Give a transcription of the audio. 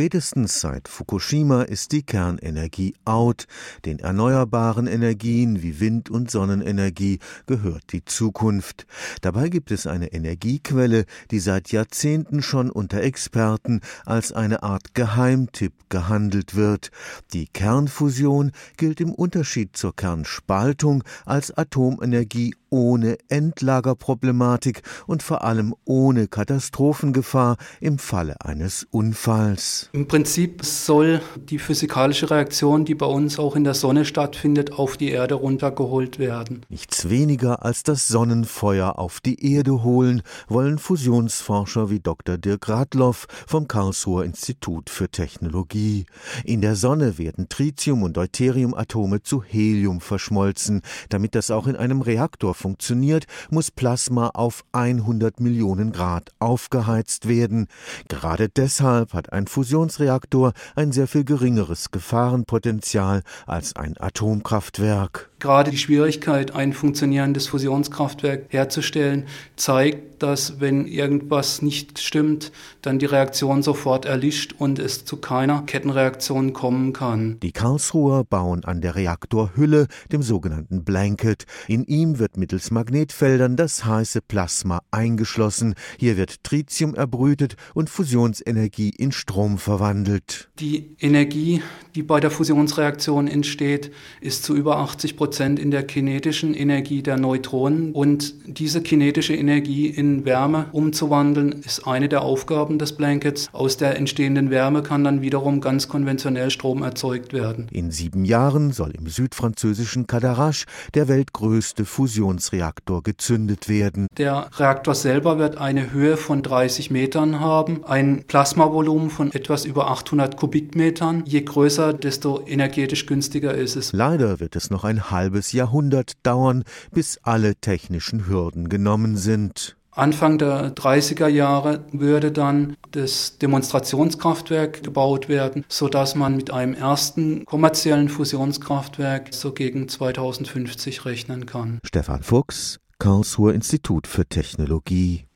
Spätestens seit Fukushima ist die Kernenergie out. Den erneuerbaren Energien wie Wind- und Sonnenenergie gehört die Zukunft. Dabei gibt es eine Energiequelle, die seit Jahrzehnten schon unter Experten als eine Art Geheimtipp gehandelt wird. Die Kernfusion gilt im Unterschied zur Kernspaltung als Atomenergie ohne Endlagerproblematik und vor allem ohne Katastrophengefahr im Falle eines Unfalls. Im Prinzip soll die physikalische Reaktion, die bei uns auch in der Sonne stattfindet, auf die Erde runtergeholt werden. Nichts weniger als das Sonnenfeuer auf die Erde holen, wollen Fusionsforscher wie Dr. Dirk Radloff vom Karlsruher Institut für Technologie. In der Sonne werden Tritium- und Deuteriumatome zu Helium verschmolzen. Damit das auch in einem Reaktor funktioniert, muss Plasma auf 100 Millionen Grad aufgeheizt werden. Gerade deshalb hat ein Fusionsreaktor ein sehr viel geringeres Gefahrenpotenzial als ein Atomkraftwerk. Gerade die Schwierigkeit, ein funktionierendes Fusionskraftwerk herzustellen, zeigt, dass wenn irgendwas nicht stimmt, dann die Reaktion sofort erlischt und es zu keiner Kettenreaktion kommen kann. Die Karlsruher bauen an der Reaktorhülle, dem sogenannten Blanket. In ihm wird mittels Magnetfeldern das heiße Plasma eingeschlossen. Hier wird Tritium erbrütet und Fusionsenergie in Strom verwandelt. Die Energie, die bei der Fusionsreaktion entsteht, ist zu über 80 Prozent Prozent in der kinetischen Energie der Neutronen. Und diese kinetische Energie in Wärme umzuwandeln, ist eine der Aufgaben des Blankets. Aus der entstehenden Wärme kann dann wiederum ganz konventionell Strom erzeugt werden. In sieben Jahren soll im südfranzösischen Cadarache der weltgrößte Fusionsreaktor gezündet werden. Der Reaktor selber wird eine Höhe von 30 Metern haben, ein Plasmavolumen von etwas über 800 Kubikmetern. Je größer, desto energetisch günstiger ist es. Leider wird es noch ein halbes Jahrhundert dauern, bis alle technischen Hürden genommen sind. Anfang der 30er Jahre würde dann das Demonstrationskraftwerk gebaut werden, sodass man mit einem ersten kommerziellen Fusionskraftwerk so gegen 2050 rechnen kann. Stefan Fuchs, Karlsruher Institut für Technologie